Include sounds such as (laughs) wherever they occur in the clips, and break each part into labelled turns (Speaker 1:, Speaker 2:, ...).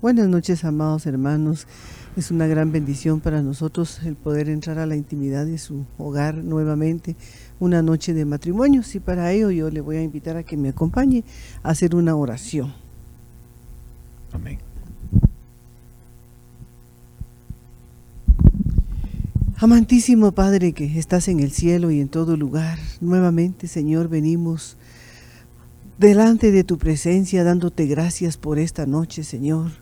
Speaker 1: Buenas noches, amados hermanos. Es una gran bendición para nosotros el poder entrar a la intimidad de su hogar nuevamente, una noche de matrimonios. Y para ello yo le voy a invitar a que me acompañe a hacer una oración.
Speaker 2: Amén.
Speaker 1: Amantísimo Padre que estás en el cielo y en todo lugar, nuevamente Señor venimos delante de tu presencia dándote gracias por esta noche Señor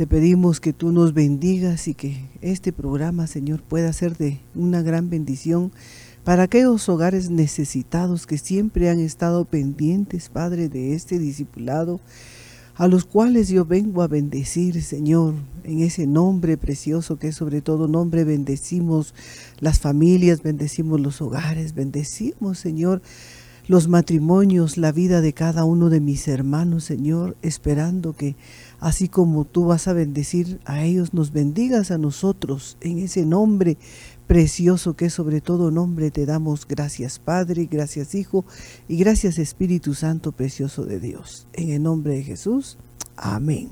Speaker 1: te pedimos que tú nos bendigas y que este programa, Señor, pueda ser de una gran bendición para aquellos hogares necesitados que siempre han estado pendientes, Padre, de este discipulado, a los cuales yo vengo a bendecir, Señor, en ese nombre precioso que es sobre todo nombre, bendecimos las familias, bendecimos los hogares, bendecimos, Señor, los matrimonios, la vida de cada uno de mis hermanos, Señor, esperando que así como tú vas a bendecir a ellos, nos bendigas a nosotros en ese nombre precioso que sobre todo nombre te damos gracias Padre, gracias Hijo y gracias Espíritu Santo precioso de Dios. En el nombre de Jesús, amén.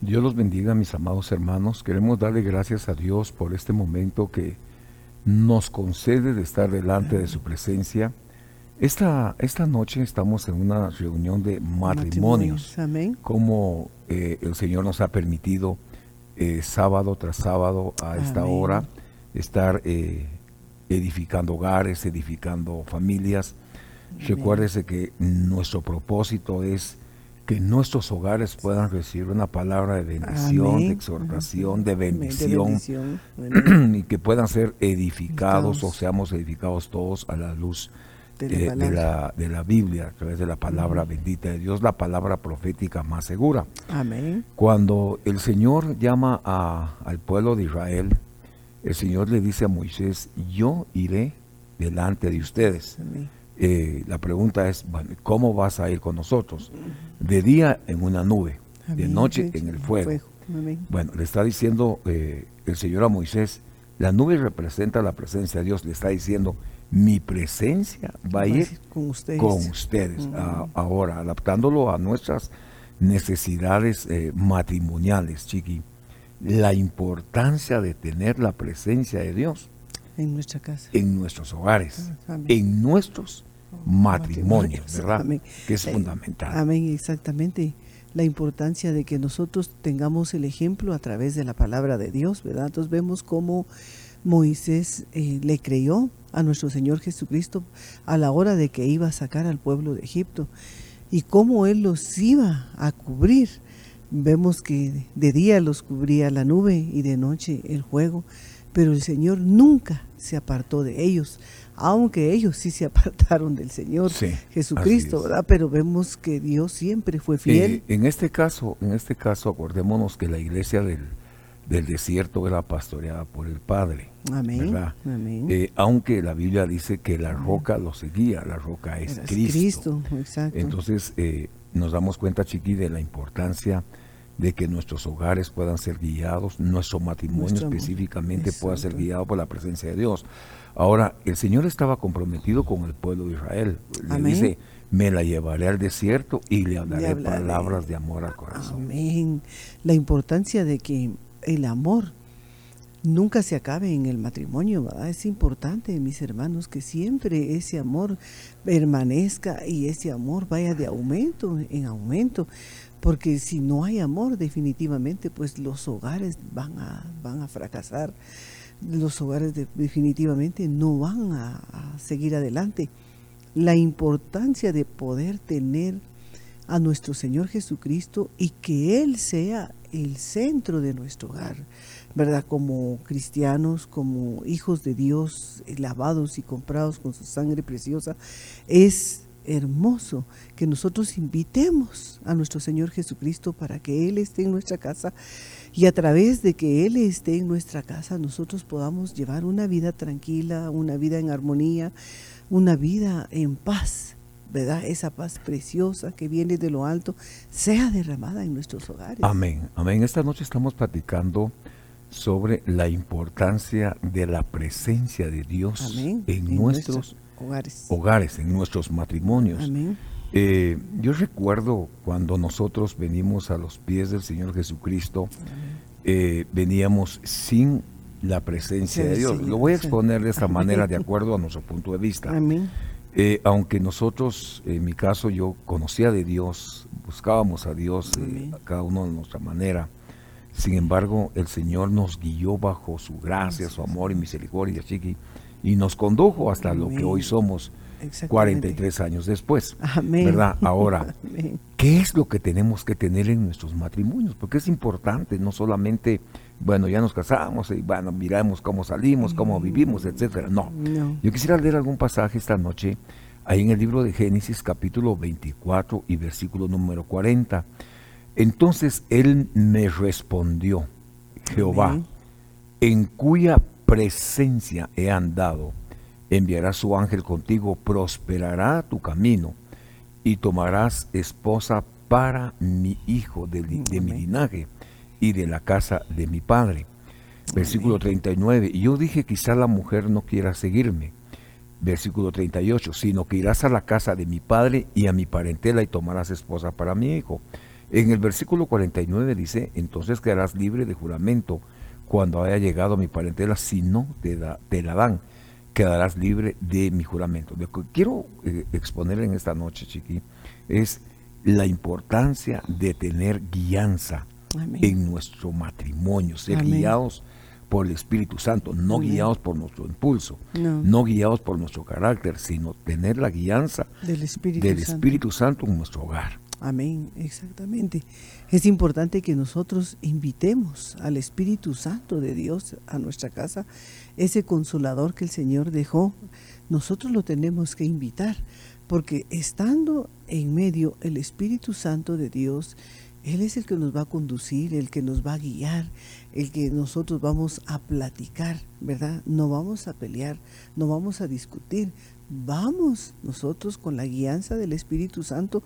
Speaker 2: Dios los bendiga mis amados hermanos. Queremos darle gracias a Dios por este momento que nos concede de estar delante de su presencia esta, esta noche estamos en una reunión de matrimonios,
Speaker 1: Amén.
Speaker 2: como eh, el Señor nos ha permitido eh, sábado tras sábado a esta hora estar eh, edificando hogares, edificando familias. Recuérdese que nuestro propósito es que nuestros hogares puedan recibir una palabra de bendición, de exhortación, de bendición, (clears throat) y que puedan ser edificados o seamos edificados todos a la luz de la, de, la, Biblia, a través de la palabra bendita de Dios, la palabra profética más segura.
Speaker 1: Amén.
Speaker 2: Cuando el Señor llama a, al pueblo de Israel, el Señor le dice a Moisés, yo iré delante de ustedes. Eh, la pregunta es, ¿cómo vas a ir con nosotros? De día en una nube, de noche en el fuego. Bueno, le está diciendo eh, el Señor a Moisés, la nube representa la presencia de Dios, le está diciendo, mi presencia va a ir con ustedes, ahora, adaptándolo a nuestras necesidades eh, matrimoniales, chiqui. La importancia de tener la presencia de Dios
Speaker 1: en nuestra casa,
Speaker 2: en nuestros hogares, ah, en nuestros matrimonios, ¿verdad? Que es fundamental.
Speaker 1: Amén, exactamente. La importancia de que nosotros tengamos el ejemplo a través de la palabra de Dios, ¿verdad? Entonces vemos cómo Moisés eh, le creyó a nuestro Señor Jesucristo a la hora de que iba a sacar al pueblo de Egipto y cómo Él los iba a cubrir. Vemos que de día los cubría la nube y de noche el fuego, pero el Señor nunca se apartó de ellos, aunque ellos sí se (laughs) apartaron del Señor Jesucristo, ¿verdad? Pero vemos que Dios siempre fue fiel.
Speaker 2: Eh, en este caso, en este caso, acordémonos que la iglesia del, del desierto era pastoreada por el Padre.
Speaker 1: Amén.
Speaker 2: Eh, aunque la Biblia dice que la roca lo seguía, la roca es Cristo.
Speaker 1: exacto.
Speaker 2: Entonces eh, nos damos cuenta, Chiqui, de la importancia de que nuestros hogares puedan ser guiados, nuestro matrimonio específicamente pueda ser guiado por la presencia de Dios. Ahora, el Señor estaba comprometido con el pueblo de Israel. Le dice, me la llevaré al desierto y le hablaré palabras de amor al corazón.
Speaker 1: Amén. La importancia de que el amor nunca se acabe en el matrimonio. Es importante, mis hermanos, que siempre ese amor permanezca y ese amor vaya de aumento en aumento, porque si no hay amor, definitivamente, pues los hogares van a, van a fracasar, los hogares definitivamente no van a seguir adelante. La importancia de poder tener a nuestro Señor Jesucristo y que Él sea el centro de nuestro hogar, ¿verdad? Como cristianos, como hijos de Dios, lavados y comprados con su sangre preciosa, es hermoso que nosotros invitemos a nuestro Señor Jesucristo para que Él esté en nuestra casa y a través de que Él esté en nuestra casa nosotros podamos llevar una vida tranquila, una vida en armonía, una vida en paz ¿verdad? Esa paz preciosa que viene de lo alto sea derramada en nuestros hogares.
Speaker 2: Amén, amén. Esta noche estamos platicando sobre la importancia de la presencia de Dios en, nuestros, hogares. hogares. en nuestros matrimonios.
Speaker 1: Amén.
Speaker 2: Eh, yo recuerdo cuando nosotros venimos a los pies del Señor Jesucristo, eh, veníamos sin la presencia de Dios. Lo voy a exponer de esta manera de (laughs) acuerdo a nuestro punto de vista. Eh, aunque nosotros, en mi caso, yo conocía de Dios, buscábamos a Dios cada uno de nuestra manera. Sin embargo, el Señor nos guió bajo su gracia, su amor y misericordia, chiqui, y nos condujo hasta lo que hoy somos 43 años después. ¿Verdad? Ahora, (laughs) ¿qué es lo que tenemos que tener en nuestros matrimonios? Porque es importante, no solamente, bueno, ya nos casamos y bueno, miramos cómo salimos, cómo vivimos, etcétera. No. Yo quisiera leer algún pasaje esta noche, ahí en el libro de Génesis, capítulo 24 y versículo número 40. Entonces él me respondió, Jehová, en cuya presencia he andado enviará su ángel contigo, prosperará tu camino y tomarás esposa para mi hijo de, mi linaje y de la casa de mi padre. Versículo 39. Y yo dije, quizá la mujer no quiera seguirme. Versículo 38. Sino que irás a la casa de mi padre y a mi parentela y tomarás esposa para mi hijo. En el versículo 49 dice, entonces quedarás libre de juramento cuando haya llegado a mi parentela, si no te, da, te la dan quedarás libre de mi juramento. Lo que quiero eh, exponer en esta noche, Chiqui, es la importancia de tener guianza en nuestro matrimonio, ser guiados por el Espíritu Santo, no guiados por nuestro impulso, no. guiados por nuestro carácter, sino tener la guianza del Espíritu Santo en nuestro hogar.
Speaker 1: Amén, exactamente. Es importante que nosotros invitemos al Espíritu Santo de Dios a nuestra casa, ese consolador que el Señor dejó, nosotros lo tenemos que invitar, porque estando en medio el Espíritu Santo de Dios, Él es el que nos va a conducir, el que nos va a guiar, el que nosotros vamos a platicar, ¿verdad? No vamos a pelear, no vamos a discutir, vamos nosotros con la guianza del Espíritu Santo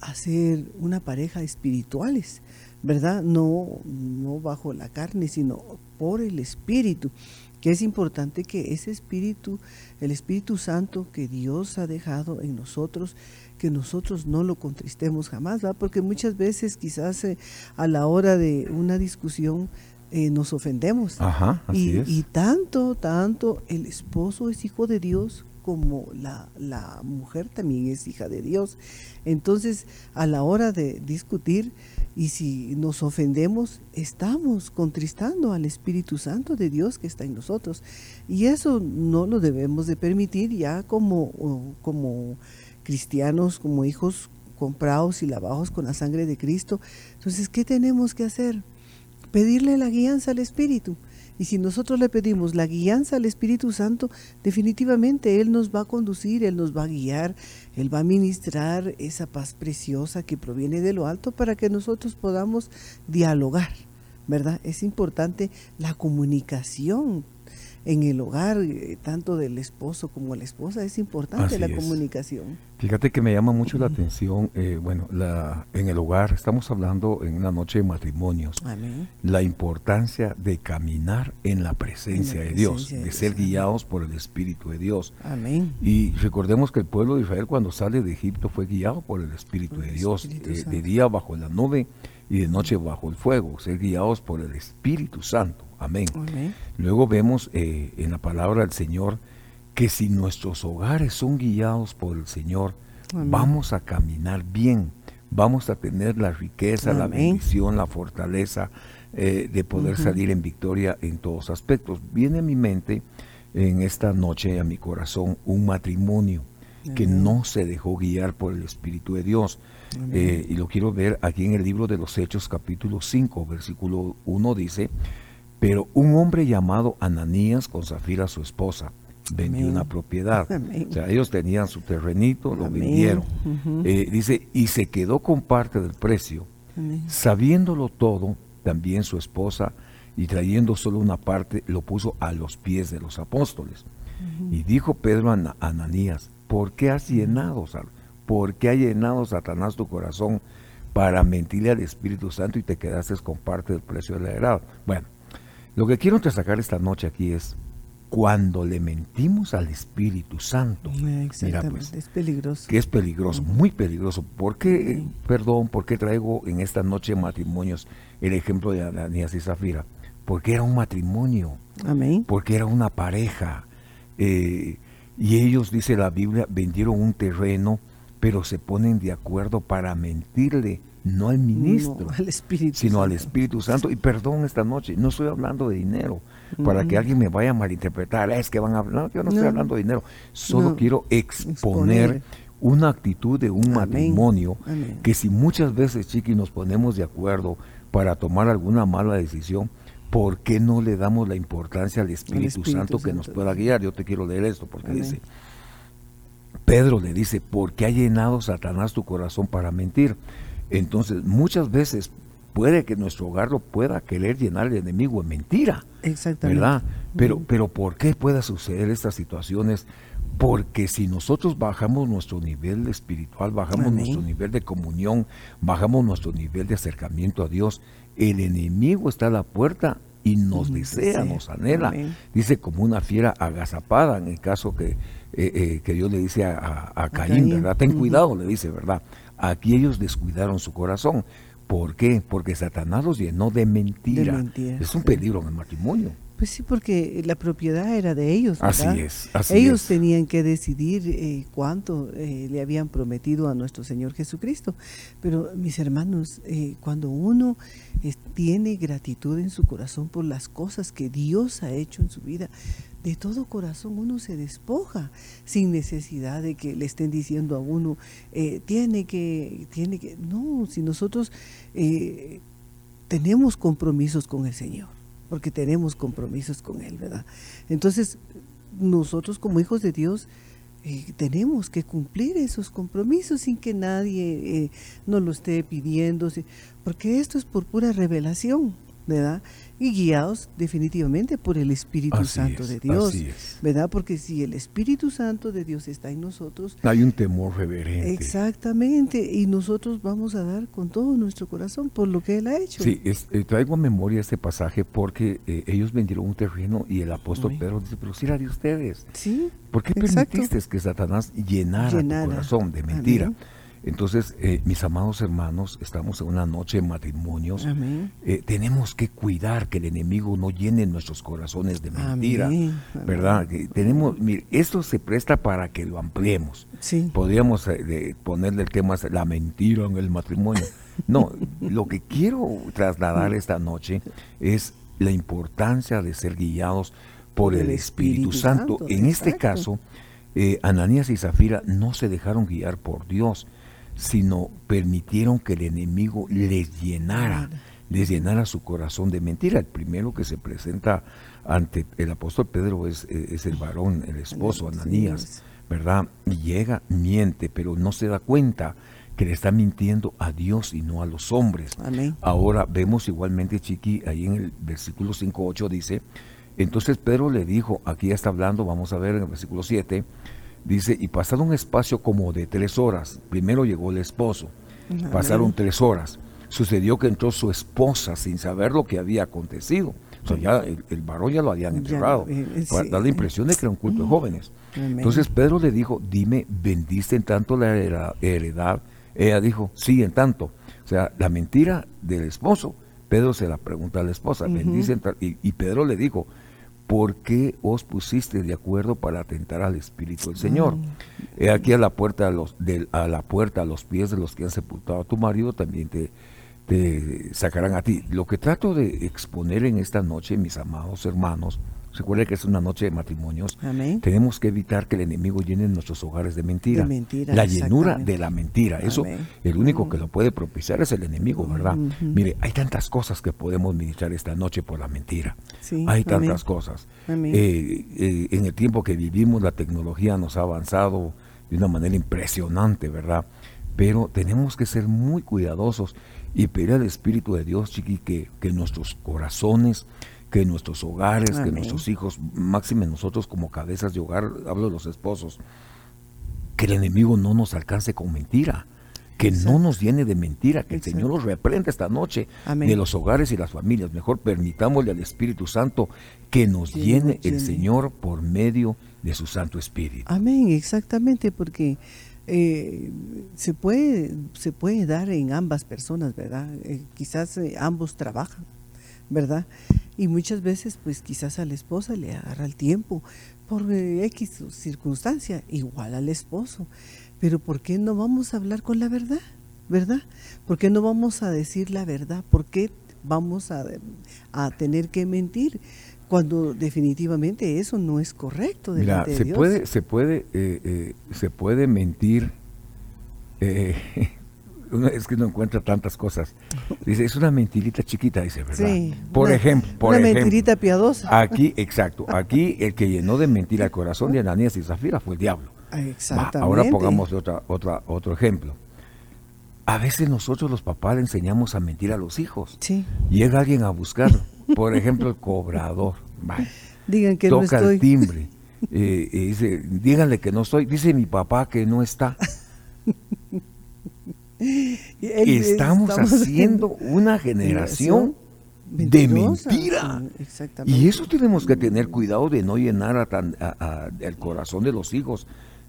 Speaker 1: a ser una pareja espirituales, ¿verdad? No, no bajo la carne, sino por el Espíritu, que es importante que ese Espíritu, el Espíritu Santo que Dios ha dejado en nosotros, que nosotros no lo contristemos jamás, ¿verdad? Porque muchas veces quizás eh, a la hora de una discusión eh, nos ofendemos.
Speaker 2: Ajá, así
Speaker 1: y, y tanto, tanto, el esposo es hijo de Dios como la, la, mujer también es hija de Dios. Entonces, a la hora de discutir, y si nos ofendemos, estamos contristando al Espíritu Santo de Dios que está en nosotros. Y eso no lo debemos de permitir ya como, como cristianos, como hijos comprados y lavados con la sangre de Cristo. Entonces, ¿qué tenemos que hacer? Pedirle la guianza al Espíritu. Y si nosotros le pedimos la guianza al Espíritu Santo, definitivamente Él nos va a conducir, Él nos va a guiar, Él va a ministrar esa paz preciosa que proviene de lo alto para que nosotros podamos dialogar, ¿verdad? Es importante la comunicación en el hogar, eh, tanto del esposo como la esposa, es importante la comunicación.
Speaker 2: Fíjate que me llama mucho la atención, eh, bueno, la, en el hogar, estamos hablando en una noche de matrimonios, la importancia de caminar en la presencia, de Dios, de, ser guiados por el Espíritu de Dios.
Speaker 1: Amén.
Speaker 2: Y recordemos que el pueblo de Israel cuando sale de Egipto fue guiado por el Espíritu de Dios, eh, de día bajo la nube y de noche bajo el fuego, ser guiados por el Espíritu Santo. Amén. Luego vemos eh, en la palabra del Señor que si nuestros hogares son guiados por el Señor, vamos a caminar bien, vamos a tener la riqueza, la bendición, la fortaleza eh, de poder salir en victoria en todos aspectos. Viene a mi mente en esta noche, a mi corazón, un matrimonio que no se dejó guiar por el Espíritu de Dios. Eh, y lo quiero ver aquí en el libro de los Hechos capítulo 5, versículo 1 dice, pero un hombre llamado Ananías con Zafira, su esposa, vendió una propiedad. (laughs) O sea, ellos tenían su terrenito, lo vendieron. Eh, dice, y se quedó con parte del precio. Sabiéndolo todo, también su esposa, y trayendo solo una parte, lo puso a los pies de los apóstoles. Y dijo Pedro a Ananías, ¿por qué has llenado, por qué ha llenado Satanás tu corazón para mentirle al Espíritu Santo y te quedaste con parte del precio de la heredad? Bueno, lo que quiero destacar esta noche aquí es cuando le mentimos al Espíritu Santo,
Speaker 1: mira pues, es peligroso.
Speaker 2: Que es peligroso, muy peligroso. ¿Por qué, perdón, por qué traigo en esta noche matrimonios el ejemplo de Ananías y Zafira? Porque era un matrimonio.
Speaker 1: Amén.
Speaker 2: Porque era una pareja. Eh, y ellos, dice la Biblia, vendieron un terreno, pero se ponen de acuerdo para mentirle no al ministro,
Speaker 1: al Espíritu
Speaker 2: sino al Espíritu Santo. Y perdón esta noche, no estoy hablando de dinero, para que alguien me vaya a malinterpretar, es que van a hablar, no, yo no, estoy hablando de dinero, solo quiero exponer, una actitud de un matrimonio que si muchas veces, Chiqui, nos ponemos de acuerdo para tomar alguna mala decisión, ¿por qué no le damos la importancia al Espíritu, Santo, que nos pueda guiar? Yo te quiero leer esto porque dice, Pedro le dice, ¿por qué ha llenado Satanás tu corazón para mentir? Entonces, muchas veces puede que nuestro hogar lo pueda querer llenar el enemigo en mentira.
Speaker 1: Exactamente.
Speaker 2: ¿Verdad? Pero, pero ¿por qué pueda suceder estas situaciones? Porque si nosotros bajamos nuestro nivel espiritual, bajamos nuestro nivel de comunión, bajamos nuestro nivel de acercamiento a Dios, el enemigo está a la puerta y nos desea, nos anhela. Dice como una fiera agazapada en el caso que, eh, eh, que Dios le dice a, Caín, ¿verdad? Ten cuidado, le dice, ¿verdad? Aquí ellos descuidaron su corazón. ¿Por qué? Porque Satanás los llenó de mentira. es un peligro en el matrimonio.
Speaker 1: Pues sí, porque la propiedad era de ellos.
Speaker 2: ¿verdad? Así es.
Speaker 1: ellos tenían que decidir eh, cuánto eh, le habían prometido a nuestro Señor Jesucristo. Pero mis hermanos, eh, cuando uno tiene gratitud en su corazón por las cosas que Dios ha hecho en su vida, de todo corazón uno se despoja sin necesidad de que le estén diciendo a uno, tiene que, tiene que, no, si nosotros tenemos compromisos con el Señor, porque tenemos compromisos con Él, ¿verdad? Entonces, nosotros como hijos de Dios, eh, tenemos que cumplir esos compromisos sin que nadie nos lo esté pidiendo, porque esto es por pura revelación, ¿verdad? Y guiados definitivamente por el Espíritu Santo de Dios, ¿verdad? Porque si el Espíritu Santo de Dios está en nosotros,
Speaker 2: hay un temor reverente.
Speaker 1: Exactamente, y nosotros vamos a dar con todo nuestro corazón por lo que Él ha hecho.
Speaker 2: Sí, eh, traigo a memoria este pasaje porque eh, ellos vendieron un terreno y el apóstol Pedro dice, pero si era de ustedes.
Speaker 1: Sí.
Speaker 2: ¿Por qué permitiste que Satanás llenara, tu corazón de mentira? Entonces, eh, mis amados hermanos, estamos en una noche de matrimonios. Eh, tenemos que cuidar que el enemigo no llene nuestros corazones de mentira, ¿verdad? tenemos, mire, esto se presta para que lo ampliemos.
Speaker 1: Sí.
Speaker 2: Podríamos eh, ponerle el tema la mentira en el matrimonio. No, (laughs) lo que quiero trasladar esta noche es la importancia de ser guiados por el, Espíritu, Santo. En este caso, Ananías y Zafira no se dejaron guiar por Dios sino permitieron que el enemigo les llenara, les llenara su corazón de mentira. El primero que se presenta ante el apóstol Pedro es, es el varón, el esposo, Ananías, ¿verdad? Y llega, miente, pero no se da cuenta que le está mintiendo a Dios y no a los hombres. Ahora vemos igualmente, Chiqui, ahí en el versículo 5.8 dice, entonces Pedro le dijo, aquí ya está hablando, vamos a ver en el versículo 7, Dice, y pasado un espacio como de tres horas, primero llegó el esposo, pasaron tres horas, sucedió que entró su esposa sin saber lo que había acontecido. O sea, ya el, varón ya lo habían enterrado, eh, para dar la impresión de que era un culto de jóvenes. Entonces Pedro le dijo, dime, ¿vendiste en tanto la heredad? Ella dijo, sí, en tanto. O sea, la mentira del esposo, Pedro se la pregunta a la esposa, ¿vendiste en tanto? Y, y Pedro le dijo, ¿por qué os pusiste de acuerdo para atentar al Espíritu del Señor? He aquí a la puerta a los, a la puerta a los pies de los que han sepultado a tu marido también te, te sacarán a ti. Lo que trato de exponer en esta noche, mis amados hermanos, Recuerde que es una noche de matrimonios. Tenemos que evitar que el enemigo llene nuestros hogares de mentira. la llenura de la mentira. Eso, el único que lo puede propiciar es el enemigo, ¿verdad? Mire, hay tantas cosas que podemos ministrar esta noche por la mentira. hay tantas cosas. Eh, eh, en el tiempo que vivimos, la tecnología nos ha avanzado de una manera impresionante, ¿verdad? Pero tenemos que ser muy cuidadosos y pedir al Espíritu de Dios, chiqui, que, que nuestros corazones que nuestros hogares, que nuestros hijos, máxime nosotros como cabezas de hogar, hablo de los esposos, que el enemigo no nos alcance con mentira, que no nos llene de mentira, que el Señor nos reprenda esta noche de los hogares y las familias. Mejor permitámosle al Espíritu Santo que nos llene, el Señor por medio de su Santo Espíritu.
Speaker 1: Amén, exactamente, porque eh, se, puede, se puede dar en ambas personas, ¿verdad? Eh, quizás eh, ambos trabajan, ¿verdad? Y muchas veces, pues quizás a la esposa le agarra el tiempo por X circunstancia, igual al esposo. Pero ¿por qué no vamos a hablar con la verdad? ¿Verdad? ¿Por qué no vamos a decir la verdad? ¿Por qué vamos a, tener que mentir? Cuando definitivamente eso no es correcto
Speaker 2: Mira, se Puede, se, puede, eh, eh, se puede mentir. Eh, es que no encuentra tantas cosas. Dice, es una mentirita chiquita, dice, ¿verdad? Sí, por ejemplo, por
Speaker 1: una mentirita piadosa.
Speaker 2: Aquí, exacto, aquí el que llenó de mentira el corazón de Ananías y Zafira fue el diablo.
Speaker 1: Exactamente.
Speaker 2: ahora pongamos otra, otra, otro ejemplo. A veces nosotros los papás le enseñamos a mentir a los hijos.
Speaker 1: Sí.
Speaker 2: Llega alguien a buscarlo. Por ejemplo, el cobrador.
Speaker 1: Digan que
Speaker 2: toca
Speaker 1: no estoy.
Speaker 2: el timbre. Eh, y dice, díganle que no estoy. Dice mi papá que no está. (laughs) (laughs) estamos, (laughs) haciendo una generación de mentira. y eso tenemos que tener cuidado de no llenar a el corazón de los hijos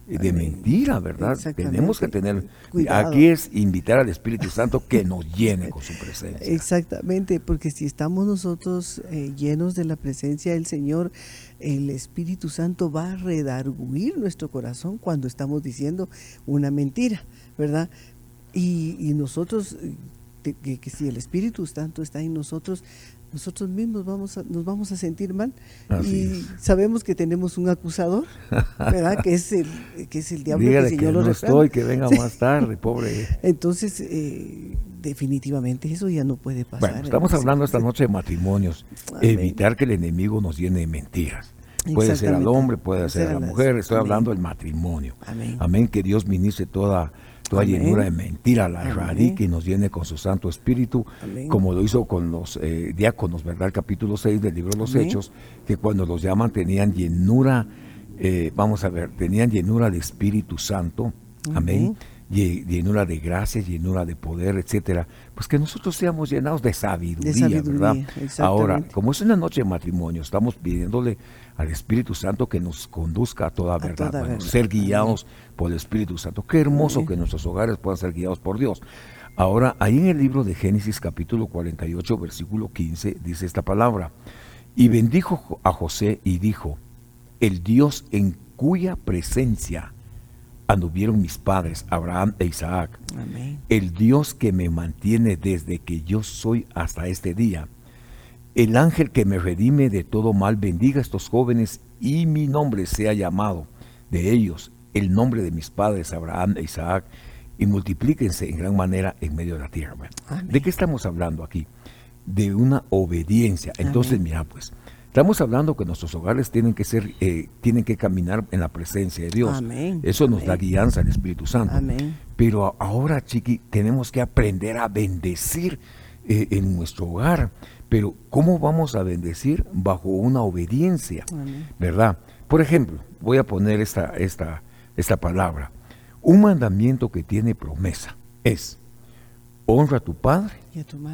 Speaker 2: de mentira, ¿verdad? Tenemos que tener, aquí es invitar al Espíritu Santo que nos llene con su presencia.
Speaker 1: Exactamente, porque si estamos nosotros eh, llenos de la presencia del Señor, el Espíritu Santo va a redarguir nuestro corazón cuando estamos diciendo una mentira, ¿verdad? Y, nosotros, eh, que si el Espíritu Santo está en nosotros, nosotros mismos vamos a, nos vamos a sentir mal y sabemos que tenemos un acusador, ¿verdad? que es el que es el diablo
Speaker 2: que, el Señor que no estoy, que venga más tarde, pobre. (laughs)
Speaker 1: Entonces, eh, definitivamente eso ya no puede pasar.
Speaker 2: Bueno, estamos hablando esta noche de matrimonios, evitar que el enemigo nos llene de mentiras. Puede ser al hombre, puede ser a la mujer, estoy hablando del matrimonio. Amén. Amén, que Dios ministre toda toda llenura de mentira la radique y nos llene con su Santo Espíritu, como lo hizo con los eh, diáconos, ¿verdad? El capítulo 6 del libro de los Hechos, que cuando los llaman tenían llenura, eh, vamos a ver, tenían llenura de Espíritu Santo, amén, llenura de gracia, llenura de poder, etcétera, pues que nosotros seamos llenados de sabiduría, ¿verdad? Ahora, como es una noche de matrimonio, estamos pidiéndole al Espíritu Santo que nos conduzca a toda verdad, ser guiados por el Espíritu Santo. Qué hermoso que nuestros hogares puedan ser guiados por Dios. Ahora, ahí en el libro de Génesis capítulo 48, versículo 15, dice esta palabra, y bendijo a José y dijo, el Dios en cuya presencia anduvieron mis padres, Abraham e Isaac, el Dios que me mantiene desde que yo soy hasta este día, el ángel que me redime de todo mal bendiga a estos jóvenes y mi nombre sea llamado de ellos, el nombre de mis padres Abraham e Isaac, y multiplíquense en gran manera en medio de la tierra. ¿De qué estamos hablando aquí? De una obediencia. Entonces, mira, pues, estamos hablando que nuestros hogares tienen que ser, eh, tienen que caminar en la presencia de Dios. Eso nos da guianza al Espíritu Santo. Pero ahora, chiqui, tenemos que aprender a bendecir eh, en nuestro hogar. Pero ¿cómo vamos a bendecir bajo una obediencia? ¿Verdad? Por ejemplo, voy a poner esta, esta, esta palabra. Un mandamiento que tiene promesa es, honra a tu padre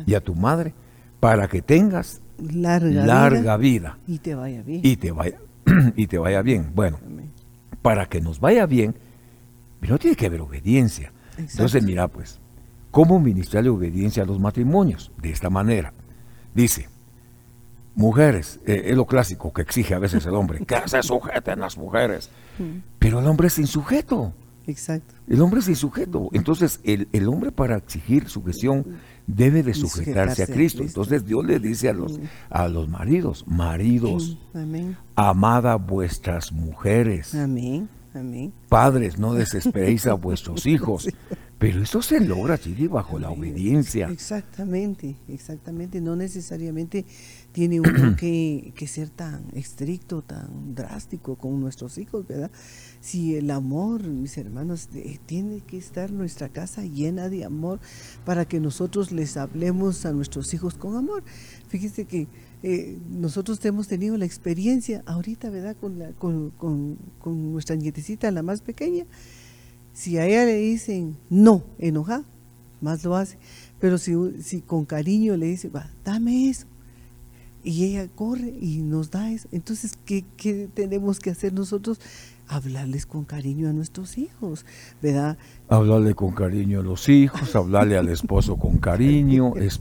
Speaker 2: y a tu madre, para que tengas larga, vida,
Speaker 1: y te vaya bien.
Speaker 2: Y te vaya, (clears throat) y te vaya bien. Bueno, para que nos vaya bien, pero tiene que haber obediencia. Entonces, mira, pues, ¿cómo ministrarle obediencia a los matrimonios? De esta manera. Dice, mujeres, eh, es lo clásico que exige a veces el hombre, (laughs) que se sujeten las mujeres. Mm. Pero el hombre es insujeto.
Speaker 1: Exacto.
Speaker 2: El hombre es insujeto. Entonces, el, el hombre para exigir sujeción debe de sujetarse a Cristo. Entonces, Dios le dice a los, mm. a los maridos, maridos, amada vuestras mujeres.
Speaker 1: Amén. Amén.
Speaker 2: Padres, no desesperéis a (laughs) vuestros hijos. Pero eso se logra, Chile, bajo la obediencia.
Speaker 1: Exactamente, exactamente. No necesariamente tiene uno (clears throat) que, ser tan estricto, tan drástico con nuestros hijos, ¿verdad? Si el amor, mis hermanos, tiene que estar nuestra casa llena de amor para que nosotros les hablemos a nuestros hijos con amor. Fíjese que eh, nosotros hemos tenido la experiencia ahorita, ¿verdad? Con, la, con, con, nuestra nietecita, la más pequeña Si a ella le dicen no, enojada, más lo hace. Pero si, si con cariño le dice, va, dame eso, y ella corre y nos da eso. Entonces, ¿qué, ¿qué, tenemos que hacer nosotros? Hablarles con cariño a nuestros hijos, ¿verdad?
Speaker 2: Hablarle con cariño a los hijos, hablarle al esposo con cariño, (laughs) es,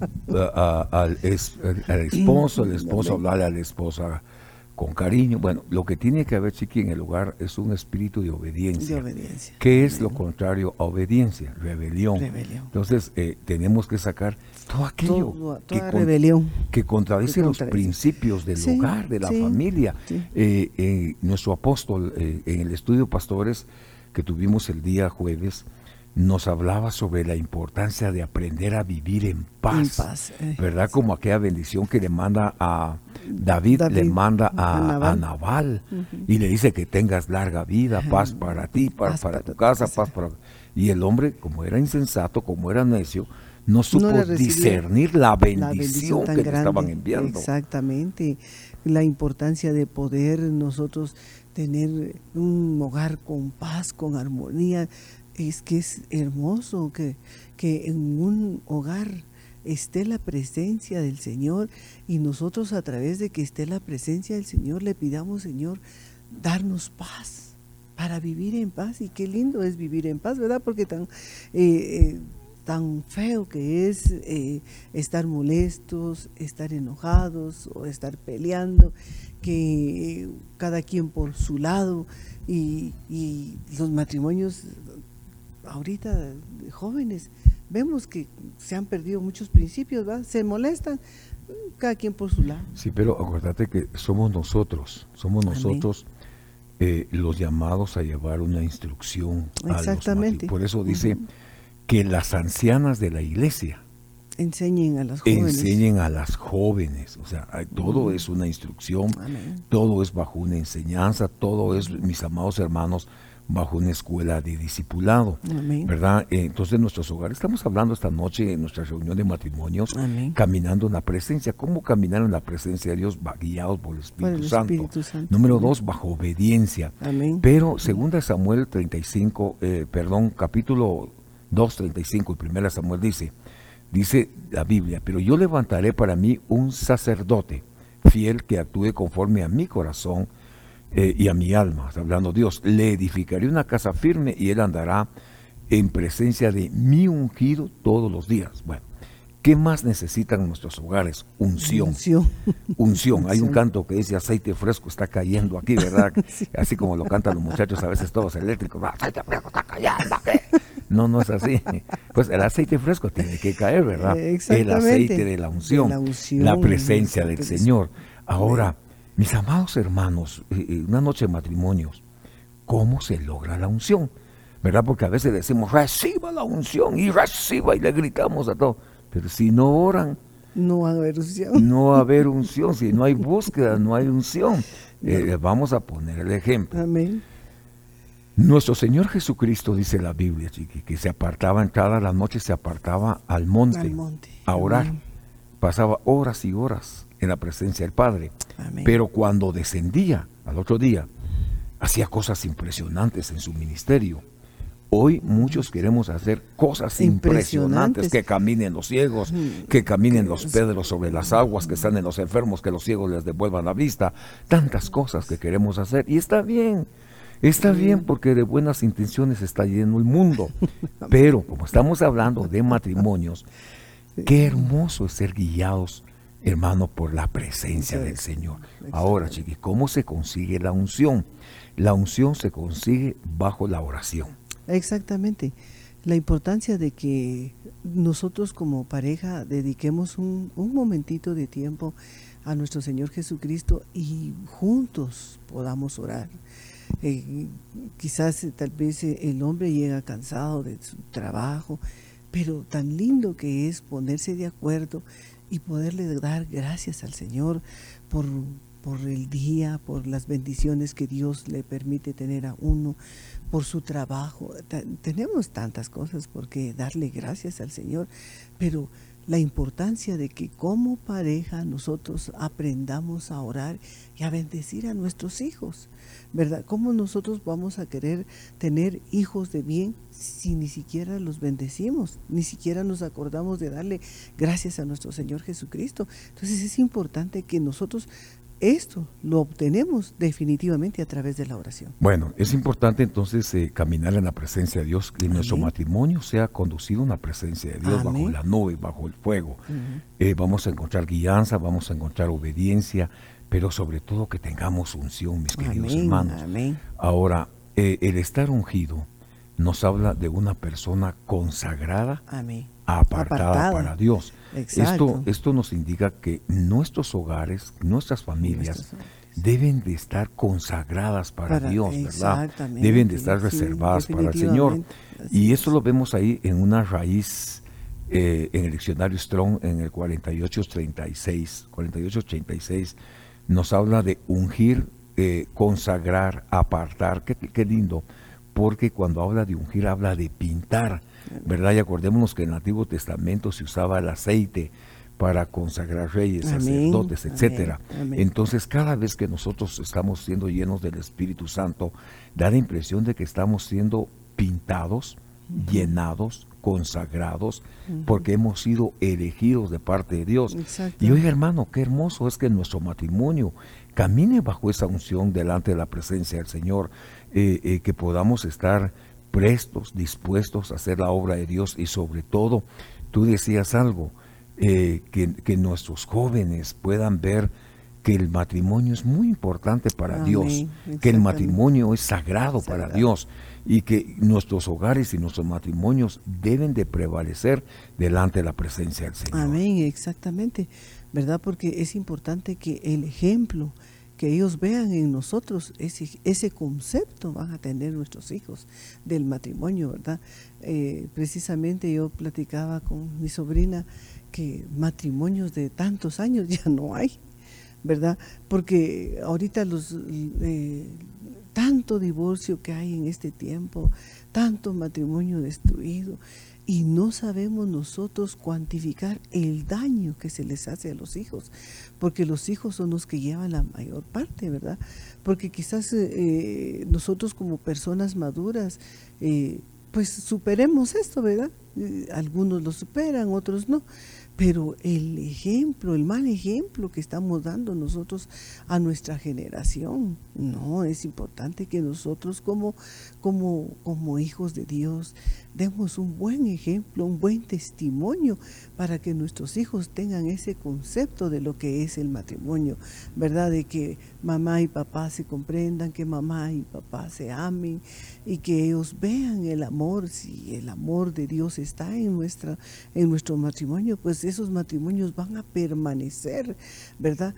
Speaker 2: al, es, al, esposo, al esposo hablarle a la esposa con cariño. Bueno, lo que tiene que haber, Chiqui, en el lugar es un espíritu de obediencia.
Speaker 1: De obediencia.
Speaker 2: ¿Qué es lo contrario a obediencia? Rebelión.
Speaker 1: Rebelión.
Speaker 2: Entonces, eh, tenemos que sacar todo aquello
Speaker 1: Todo-
Speaker 2: que,
Speaker 1: toda
Speaker 2: con-
Speaker 1: rebelión.
Speaker 2: que contradice
Speaker 1: Que
Speaker 2: los principios del
Speaker 1: Sí,
Speaker 2: hogar, de la
Speaker 1: sí,
Speaker 2: familia.
Speaker 1: sí.
Speaker 2: Eh, eh, nuestro apóstol, eh, en el estudio Pastores que tuvimos el día jueves, nos hablaba sobre la importancia de aprender a vivir en paz.
Speaker 1: En paz,
Speaker 2: ¿Verdad? Como aquella bendición que le manda a David, le manda a,
Speaker 1: a Nabal
Speaker 2: y le dice que tengas larga vida, paz para ti, paz,
Speaker 1: Paz
Speaker 2: para
Speaker 1: para
Speaker 2: tu casa. paz para... Y el hombre, como era insensato, como era necio, no supo discernir la
Speaker 1: la
Speaker 2: bendición, que le estaban enviando.
Speaker 1: Exactamente. La importancia de poder nosotros tener un hogar con paz, con armonía. Es que es hermoso que, que en un hogar esté la presencia del Señor y nosotros a través de que esté la presencia del Señor le pidamos, Señor, darnos paz para vivir en paz. Y qué lindo es vivir en paz, ¿verdad? Porque tan, eh, eh, tan feo que es eh, estar molestos, estar enojados o estar peleando, que cada quien por su lado y, y los matrimonios ahorita jóvenes vemos que se han perdido muchos principios. Se molestan, cada quien por su lado.
Speaker 2: Sí, pero acuérdate que somos nosotros, somos nosotros eh, los llamados a llevar una instrucción. a los
Speaker 1: Exactamente.
Speaker 2: Por eso dice que las ancianas de la iglesia
Speaker 1: Enseñen a los jóvenes.
Speaker 2: enseñen a las jóvenes. O sea, todo es una instrucción,
Speaker 1: Amén.
Speaker 2: todo es bajo una enseñanza, todo es, mis amados hermanos, bajo una escuela de discipulado.
Speaker 1: Amén.
Speaker 2: ¿Verdad? Eh, Entonces, en nuestros hogares, estamos hablando esta noche en nuestra reunión de matrimonios,
Speaker 1: Amén.
Speaker 2: caminando en la presencia. ¿Cómo caminar en la presencia de Dios? Guiados por el Espíritu,
Speaker 1: el
Speaker 2: Santo.
Speaker 1: Espíritu Santo.
Speaker 2: Número dos, bajo obediencia.
Speaker 1: Amén.
Speaker 2: Pero, segunda Samuel 35, eh, perdón, capítulo 2, 35, y primera Samuel dice, dice la Biblia, pero yo levantaré para mí un sacerdote fiel que actúe conforme a mi corazón eh, y a mi alma, está hablando Dios, le edificaré una casa firme y él andará en presencia de mi ungido todos los días. Bueno, ¿qué más necesitan nuestros hogares? Unción.
Speaker 1: Unción. (laughs)
Speaker 2: Unción. Hay un canto que dice aceite fresco está cayendo aquí, ¿verdad? (laughs) Así como lo cantan los muchachos a veces todos eléctricos. "Ah, Aceite fresco está cayendo aquí". No, no es así. (laughs) Pues el aceite fresco tiene que caer, ¿verdad?
Speaker 1: Eh,
Speaker 2: El aceite de la unción,
Speaker 1: De la unción,
Speaker 2: la presencia del. Señor. Ahora, mis amados hermanos, eh, eh, una noche de matrimonios, ¿cómo se logra la unción? ¿Verdad? Porque a veces decimos, reciba la unción y reciba y le gritamos a todos. Pero si no oran,
Speaker 1: No va a haber unción.
Speaker 2: no va a haber (laughs) unción. Si no hay búsqueda, no hay unción. Eh, vamos a poner el ejemplo.
Speaker 1: Amén.
Speaker 2: Nuestro Señor Jesucristo, dice la Biblia, chiqui, que se apartaba, entrada la noche, se apartaba al monte,
Speaker 1: Al monte.
Speaker 2: a orar.
Speaker 1: Amén.
Speaker 2: Pasaba horas y horas en la presencia del Padre.
Speaker 1: Amén.
Speaker 2: Pero cuando descendía al otro día, hacía cosas impresionantes en su ministerio. Hoy muchos queremos hacer cosas impresionantes,
Speaker 1: Impresionantes.
Speaker 2: que caminen los ciegos,
Speaker 1: Mm,
Speaker 2: que caminen los pedros sobre las aguas, que están en los enfermos, que los ciegos les devuelvan la vista. Tantas cosas que queremos hacer. Y está bien, está bien porque de buenas intenciones está lleno el mundo. (laughs) Pero como estamos hablando de matrimonios, qué hermoso es ser guiados, hermano, por la presencia del Señor. Ahora, chiqui, ¿cómo se consigue la unción? La unción se consigue bajo la oración.
Speaker 1: Exactamente. La importancia de que nosotros como pareja dediquemos un, un momentito de tiempo a nuestro Señor Jesucristo y juntos podamos orar. Eh, quizás eh, tal vez eh, el hombre llega cansado de su trabajo, pero tan lindo que es ponerse de acuerdo y poderle dar gracias al Señor por, por el día, por las bendiciones que Dios le permite tener a uno, por su trabajo. Tenemos tantas cosas por qué darle gracias al Señor, pero la importancia de que como pareja nosotros aprendamos a orar y a bendecir a nuestros hijos, ¿verdad? ¿Cómo nosotros vamos a querer tener hijos de bien si ni siquiera los bendecimos, ni siquiera nos acordamos de darle gracias a nuestro Señor Jesucristo? Entonces es importante que nosotros esto lo obtenemos definitivamente a través de la oración.
Speaker 2: Bueno, es importante entonces eh, caminar en la presencia de Dios, que nuestro matrimonio sea conducido en la presencia de Dios, bajo la nube, bajo el fuego. Eh, vamos a encontrar guianza, vamos a encontrar obediencia, pero sobre todo que tengamos unción, mis queridos hermanos. Ahora, eh, el estar ungido nos habla de una persona consagrada, Apartada, para Dios. Esto, esto nos indica que nuestros hogares, nuestras familias, deben de estar consagradas para, Dios, ¿verdad? Deben de estar reservadas para el Señor. Y esto lo vemos ahí en una raíz eh, en el diccionario Strong, en el 4836, 4836, nos habla de ungir, eh, consagrar, apartar. Qué, qué lindo, porque cuando habla de ungir, habla de pintar ¿verdad? Y acordémonos que en el Antiguo Testamento se usaba el aceite para consagrar reyes, sacerdotes, etcétera. Entonces, cada vez que nosotros estamos siendo llenos del Espíritu Santo, da la impresión de que estamos siendo pintados, llenados, consagrados, porque hemos sido elegidos de parte de Dios. Y oye, hermano, qué hermoso es que nuestro matrimonio camine bajo esa unción delante de la presencia del Señor, eh, eh, que podamos estar prestos, dispuestos a hacer la obra de Dios y sobre todo, tú decías algo, eh, que, nuestros jóvenes puedan ver que el matrimonio es muy importante para Dios, que el matrimonio es sagrado, para Dios y que nuestros hogares y nuestros matrimonios deben de prevalecer delante de la presencia del Señor.
Speaker 1: Amén, exactamente, ¿verdad? Porque es importante que el ejemplo, que ellos vean en nosotros ese, ese concepto van a tener nuestros hijos del matrimonio, ¿verdad? Eh, precisamente yo platicaba con mi sobrina que matrimonios de tantos años (laughs) ya no hay, ¿verdad? Porque ahorita los eh, tanto divorcio que hay en este tiempo, tanto matrimonio destruido, y no sabemos nosotros cuantificar el daño que se les hace a los hijos, porque los hijos son los que llevan la mayor parte, ¿verdad? Porque quizás eh, eh, nosotros como personas maduras, eh, pues superemos esto, ¿verdad? algunos lo superan, otros no, pero el ejemplo, el mal ejemplo que estamos dando nosotros a nuestra generación, no, es importante que nosotros como, como, como hijos de Dios demos un buen ejemplo, un buen testimonio para que nuestros hijos tengan ese concepto de lo que es el matrimonio, ¿verdad? De que mamá y papá se comprendan, que mamá y papá se amen y que ellos vean el amor, si el amor de Dios está en, en nuestro matrimonio, pues esos matrimonios van a permanecer, ¿verdad?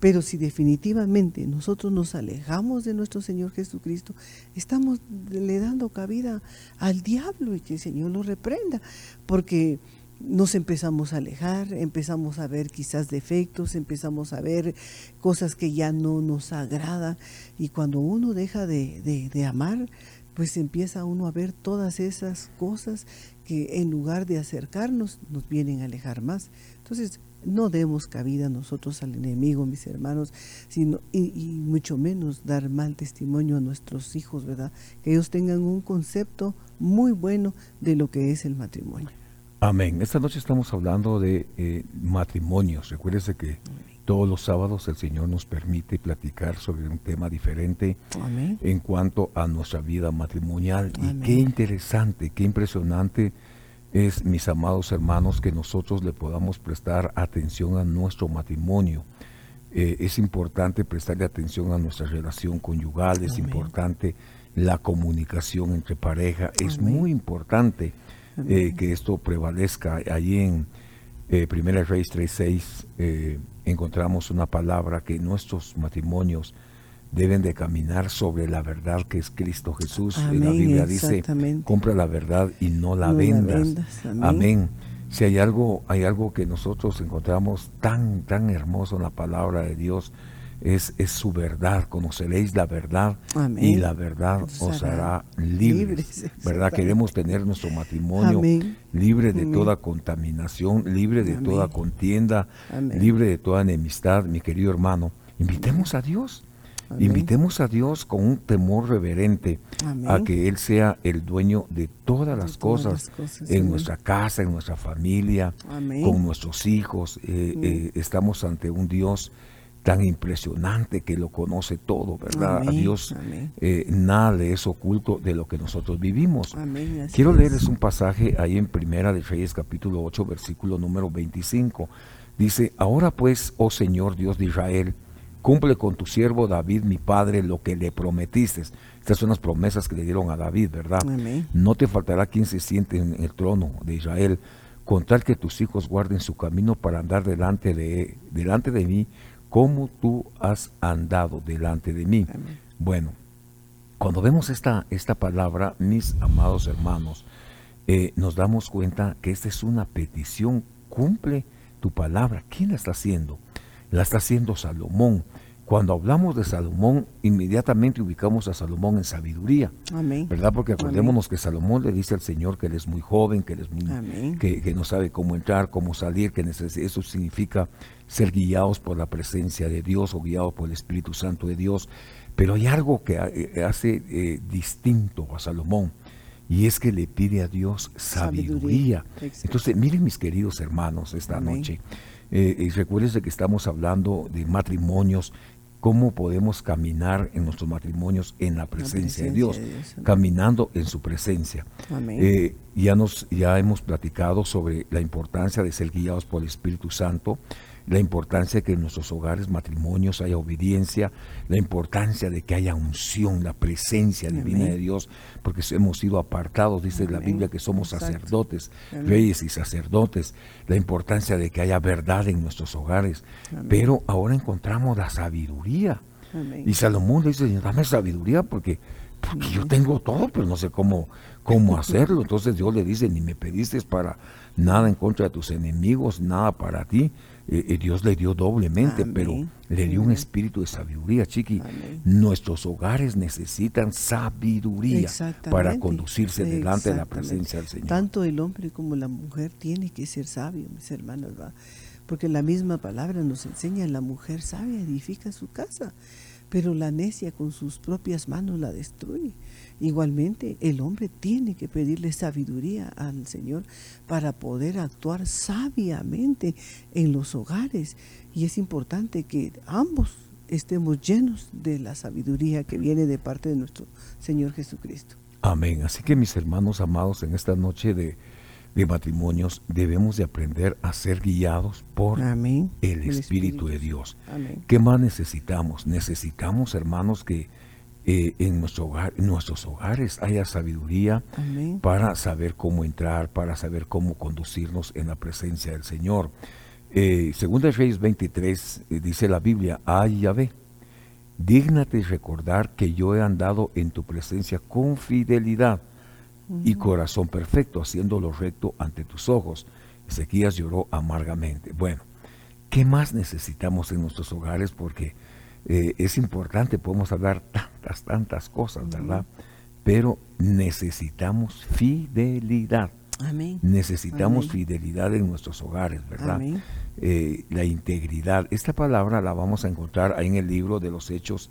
Speaker 1: Pero si definitivamente nosotros nos alejamos de nuestro Señor Jesucristo, estamos le dando cabida al diablo y que el Señor lo reprenda, porque nos empezamos a alejar, empezamos a ver quizás defectos, empezamos a ver cosas que ya no nos agradan y cuando uno deja de, de amar, pues empieza uno a ver todas esas cosas que en lugar de acercarnos nos vienen a alejar más. Entonces, no demos cabida nosotros al enemigo, mis hermanos, sino y, mucho menos dar mal testimonio a nuestros hijos, ¿verdad? Que ellos tengan un concepto muy bueno de lo que es el matrimonio.
Speaker 2: Amén. Esta noche estamos hablando de eh, matrimonios. Recuérdese que todos los sábados el Señor nos permite platicar sobre un tema diferente en cuanto a nuestra vida matrimonial. Y qué interesante, qué impresionante es, mis amados hermanos, que nosotros le podamos prestar atención a nuestro matrimonio. Eh, es importante prestarle atención a nuestra relación conyugal, es importante la comunicación entre pareja, es muy importante eh, que esto prevalezca. Allí en eh, Primera Reyes 3.6 eh, encontramos una palabra que nuestros matrimonios deben de caminar sobre la verdad que es Cristo Jesús. en la Biblia dice, compra la verdad y no la vendas. amén. Si hay algo, hay algo que nosotros encontramos tan, tan hermoso en la palabra de Dios, es, es su verdad. Conoceréis la verdad y la verdad os hará libres. (laughs) ¿Verdad? Queremos tener nuestro matrimonio libre de toda contaminación, libre de toda contienda, libre de toda enemistad, mi querido hermano. Invitemos a Dios. Invitemos a Dios con un temor reverente a que Él sea el dueño de todas las cosas, en nuestra casa, en nuestra familia, con nuestros hijos. Eh, eh, estamos ante un Dios tan impresionante que lo conoce todo, ¿verdad? a Dios eh, nada le es oculto de lo que nosotros vivimos. Quiero leerles un pasaje ahí en Primera de Reyes capítulo 8 versículo número 25. Dice, ahora pues, oh Señor Dios de Israel, Cumple con tu siervo David, mi padre, lo que le prometiste. Estas son las promesas que le dieron a David, ¿verdad? No te faltará quien se siente en el trono de Israel, con tal que tus hijos guarden su camino para andar delante de, delante de mí, como tú has andado delante de mí. Bueno, cuando vemos esta, esta palabra, mis amados hermanos, eh, nos damos cuenta que esta es una petición, cumple tu palabra. ¿Quién la está haciendo? La está haciendo Salomón. Cuando hablamos de Salomón, inmediatamente ubicamos a Salomón en sabiduría. Amén. ¿Verdad? Porque acordémonos que Salomón le dice al Señor que él es muy joven, que él es muy, que, no sabe cómo entrar, cómo salir, que eso significa ser guiados por la presencia de Dios o guiados por el Espíritu Santo de Dios. Pero hay algo que eh, hace eh, distinto a Salomón y es que le pide a Dios sabiduría. Entonces, miren mis queridos hermanos esta noche, eh, y recuérdense que estamos hablando de matrimonios cómo podemos caminar en nuestros matrimonios en la presencia, de Dios, caminando en su presencia. Eh, ya, nos, ya hemos platicado sobre la importancia de ser guiados por el Espíritu Santo, la importancia de que en nuestros hogares, matrimonios, haya obediencia, la importancia de que haya unción, la presencia divina de Dios, porque hemos sido apartados, dice la Biblia, que somos sacerdotes, reyes y sacerdotes, la importancia de que haya verdad en nuestros hogares. Pero ahora encontramos la sabiduría. Y Salomón le dice, dame sabiduría porque, porque yo tengo todo, pero no sé cómo, cómo hacerlo. Entonces Dios le dice, ni me pediste para nada en contra de tus enemigos, nada para ti, eh, eh, Dios le dio doblemente, pero le dio un espíritu de sabiduría, chiqui. Nuestros hogares necesitan sabiduría para conducirse delante de la presencia del Señor.
Speaker 1: Tanto el hombre como la mujer tiene que ser sabio, mis hermanos, ¿va? porque la misma palabra nos enseña, la mujer sabia edifica su casa, pero la necia con sus propias manos la destruye. Igualmente, el hombre tiene que pedirle sabiduría al Señor para poder actuar sabiamente en los hogares. Y es importante que ambos estemos llenos de la sabiduría que viene de parte de nuestro Señor Jesucristo.
Speaker 2: Amén. Así que mis hermanos amados, en esta noche de, matrimonios debemos de aprender a ser guiados por el, Espíritu, de Dios. ¿Qué más necesitamos? Necesitamos, hermanos, que eh, en, nuestro hogar, en nuestros hogares haya sabiduría para saber cómo entrar, para saber cómo conducirnos en la presencia del Señor. Eh, Segunda Reyes 23 eh, dice la Biblia, ay Yahvé, dígnate recordar que yo he andado en tu presencia con fidelidad y corazón perfecto, haciendo lo recto ante tus ojos. Ezequías lloró amargamente. Bueno, ¿qué más necesitamos en nuestros hogares? Porque eh, es importante, podemos hablar tantas, tantas cosas, ¿verdad? Pero necesitamos fidelidad. Amén. Necesitamos fidelidad en nuestros hogares, ¿verdad? Eh, la integridad. Esta palabra la vamos a encontrar ahí en el libro de los Hechos,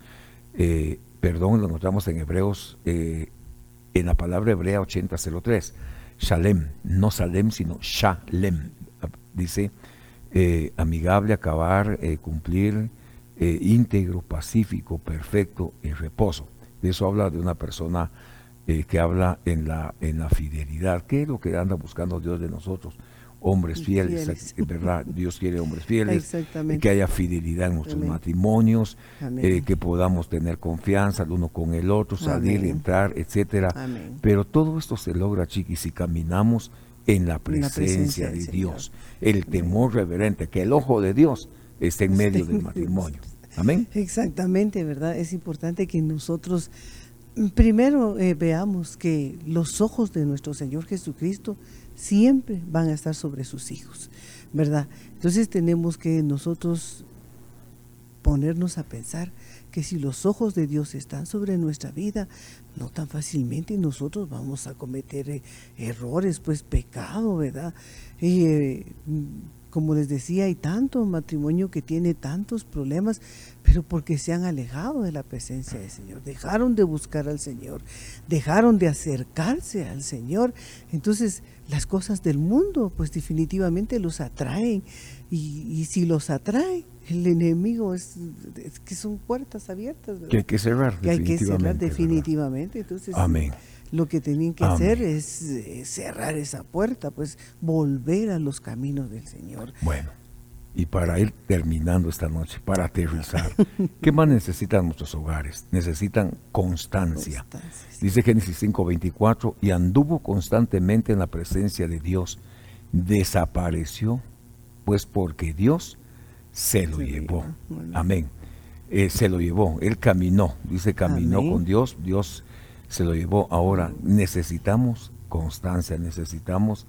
Speaker 2: eh, perdón, lo encontramos en Hebreos, en la palabra hebrea 8003. Shalem, no Salem, sino Shalem. Dice, amigable, acabar, cumplir, eh, íntegro, pacífico, perfecto, en reposo. De eso habla de una persona eh, que habla en la, en la fidelidad. ¿Qué es lo que anda buscando Dios de nosotros? Hombres fieles, ¿verdad? Dios quiere hombres (laughs) fieles, que haya fidelidad en nuestros matrimonios, eh, que podamos tener confianza el uno con el otro, salir, entrar, etcétera. Pero todo esto se logra, chiquis, si caminamos en la presencia, de Dios, el temor reverente, que el ojo de Dios esté en medio del matrimonio. Amén.
Speaker 1: Exactamente, ¿verdad? Es importante que nosotros primero eh, veamos que los ojos de nuestro Señor Jesucristo siempre van a estar sobre sus hijos, ¿verdad? Entonces tenemos que nosotros ponernos a pensar que si los ojos de Dios están sobre nuestra vida, no tan fácilmente nosotros vamos a cometer eh, errores, pues pecado, ¿verdad? Y eh, como les decía, hay tanto matrimonio que tiene tantos problemas, pero porque se han alejado de la presencia del Señor, dejaron de buscar al Señor, dejaron de acercarse al Señor. Entonces, las cosas del mundo, pues definitivamente los atraen. Y, si los atrae, el enemigo es, que son puertas abiertas.
Speaker 2: Que hay que cerrar.
Speaker 1: Que hay que cerrar definitivamente. Entonces,
Speaker 2: Amén
Speaker 1: lo que tenían que hacer es eh, cerrar esa puerta, pues volver a los caminos del Señor.
Speaker 2: Bueno, y para ir terminando esta noche, para aterrizar, (laughs) ¿qué más necesitan nuestros hogares? Necesitan constancia. Dice Génesis 5:24, y anduvo constantemente en la presencia de Dios. Desapareció, pues porque Dios se lo llevó. Amén. Eh, se lo llevó, él caminó, dice caminó con Dios, Dios se lo llevó. Ahora necesitamos constancia, necesitamos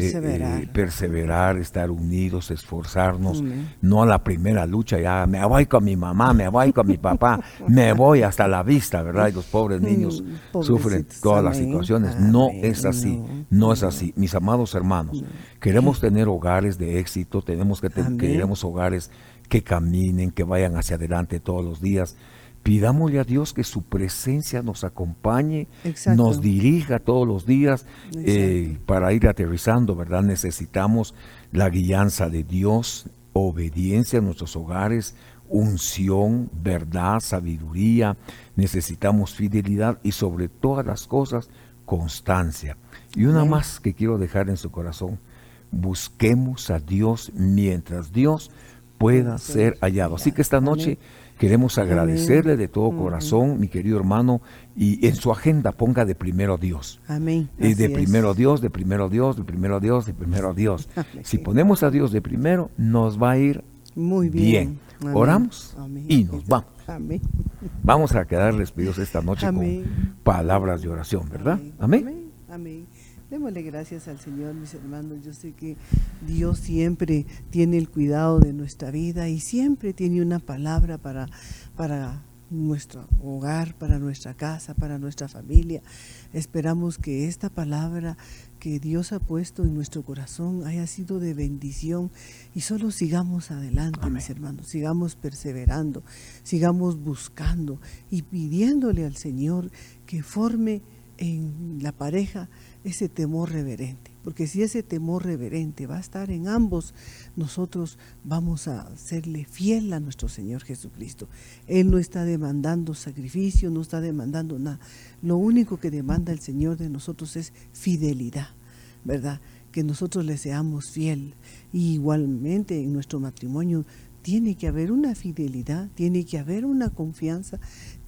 Speaker 2: eh, eh, perseverar, estar unidos, esforzarnos, no a la primera lucha, ya me voy con mi mamá, me voy con mi papá, (laughs) me voy hasta la vista, ¿verdad? Y los pobres mm, niños sufren todas las situaciones. No es así, no, es así. Mis amados hermanos, queremos tener hogares de éxito, tenemos que queremos hogares que caminen, que vayan hacia adelante todos los días Pidámosle a Dios que su presencia nos acompañe, nos dirija todos los días eh, para ir aterrizando, ¿verdad? Necesitamos la guianza de Dios, obediencia en nuestros hogares, unción, verdad, sabiduría, necesitamos fidelidad y sobre todas las cosas, constancia. Y una más que quiero dejar en su corazón, busquemos a Dios mientras Dios pueda ser hallado. Así que esta noche... Queremos agradecerle de todo corazón, mi querido hermano, y en su agenda ponga de primero Dios.
Speaker 1: Amén.
Speaker 2: Y de primero Dios, de primero Dios, de primero Dios, de primero Dios. (laughs) Si ponemos a Dios de primero, nos va a ir muy bien. Oramos y nos vamos. Amén. Vamos a quedar despedidos esta noche con palabras de oración, ¿verdad?
Speaker 1: Amén. Amén. Démosle gracias al Señor, mis hermanos. Yo sé que Dios siempre tiene el cuidado de nuestra vida y siempre tiene una palabra para, para nuestro hogar, para nuestra casa, para nuestra familia. Esperamos que esta palabra que Dios ha puesto en nuestro corazón haya sido de bendición y solo sigamos adelante, mis hermanos, sigamos perseverando, sigamos buscando y pidiéndole al Señor que forme en la pareja ese temor reverente. Porque si ese temor reverente va a estar en ambos, nosotros vamos a serle fiel a nuestro Señor Jesucristo. Él no está demandando sacrificio, no está demandando nada. Lo único que demanda el Señor de nosotros es fidelidad, ¿verdad? Que nosotros le seamos fiel. Y igualmente en nuestro matrimonio tiene que haber una fidelidad, tiene que haber una confianza,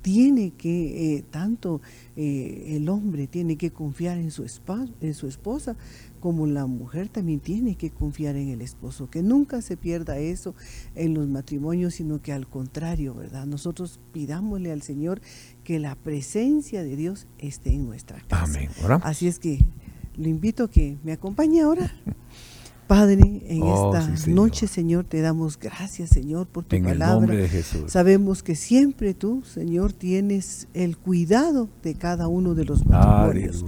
Speaker 1: tiene que, eh, tanto eh, el hombre tiene que confiar en su, en su esposa, como la mujer también tiene que confiar en el esposo, que nunca se pierda eso en los matrimonios, sino que al contrario, ¿verdad? Nosotros pidámosle al Señor que la presencia de Dios esté en nuestra casa.
Speaker 2: Amén.
Speaker 1: Así es que lo invito a que me acompañe ahora. (laughs) Padre, en oh, esta noche, Señor, te damos gracias, Señor, por tu palabra. Sabemos que siempre tú, Señor, tienes el cuidado de cada uno de los matrimonios.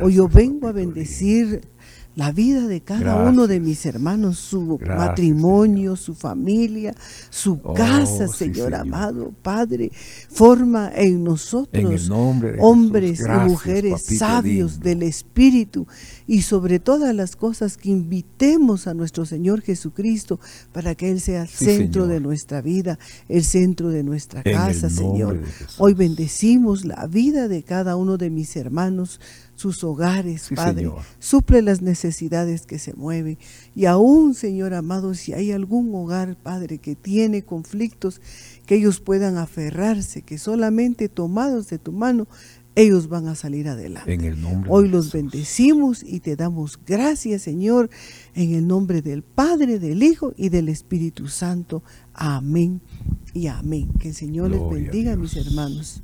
Speaker 1: Hoy yo vengo a bendecir la vida de cada uno de mis hermanos, su matrimonio, su familia, su oh, casa, Señor, amado Padre. Forma en nosotros hombres y mujeres sabios del Espíritu y sobre todas las cosas que invitemos a nuestro Señor Jesucristo para que Él sea el centro de nuestra vida, el centro de nuestra casa, Señor. Hoy bendecimos la vida de cada uno de mis hermanos sus hogares, Padre. Suple las necesidades que se mueven. Y aún, Señor amado, si hay algún hogar, Padre, que tiene conflictos, que ellos puedan aferrarse, que solamente tomados de tu mano, ellos van a salir adelante.
Speaker 2: En el nombre
Speaker 1: Hoy los bendecimos y te damos gracias, Señor, en el nombre del Padre, del Hijo y del Espíritu Santo. Amén y amén. Que el Señor les bendiga, mis hermanos.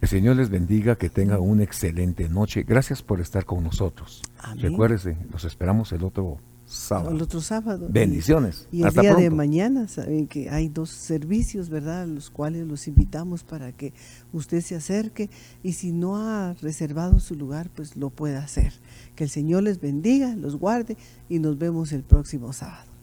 Speaker 2: El Señor les bendiga, que tengan una excelente noche. Gracias por estar con nosotros. Recuérdese, los esperamos el otro sábado.
Speaker 1: El otro sábado.
Speaker 2: Bendiciones.
Speaker 1: Y, el día de mañana, saben que hay dos servicios, ¿verdad? Los cuales los invitamos para que usted se acerque y si no ha reservado su lugar, pues lo pueda hacer. Que el Señor les bendiga, los guarde y nos vemos el próximo sábado.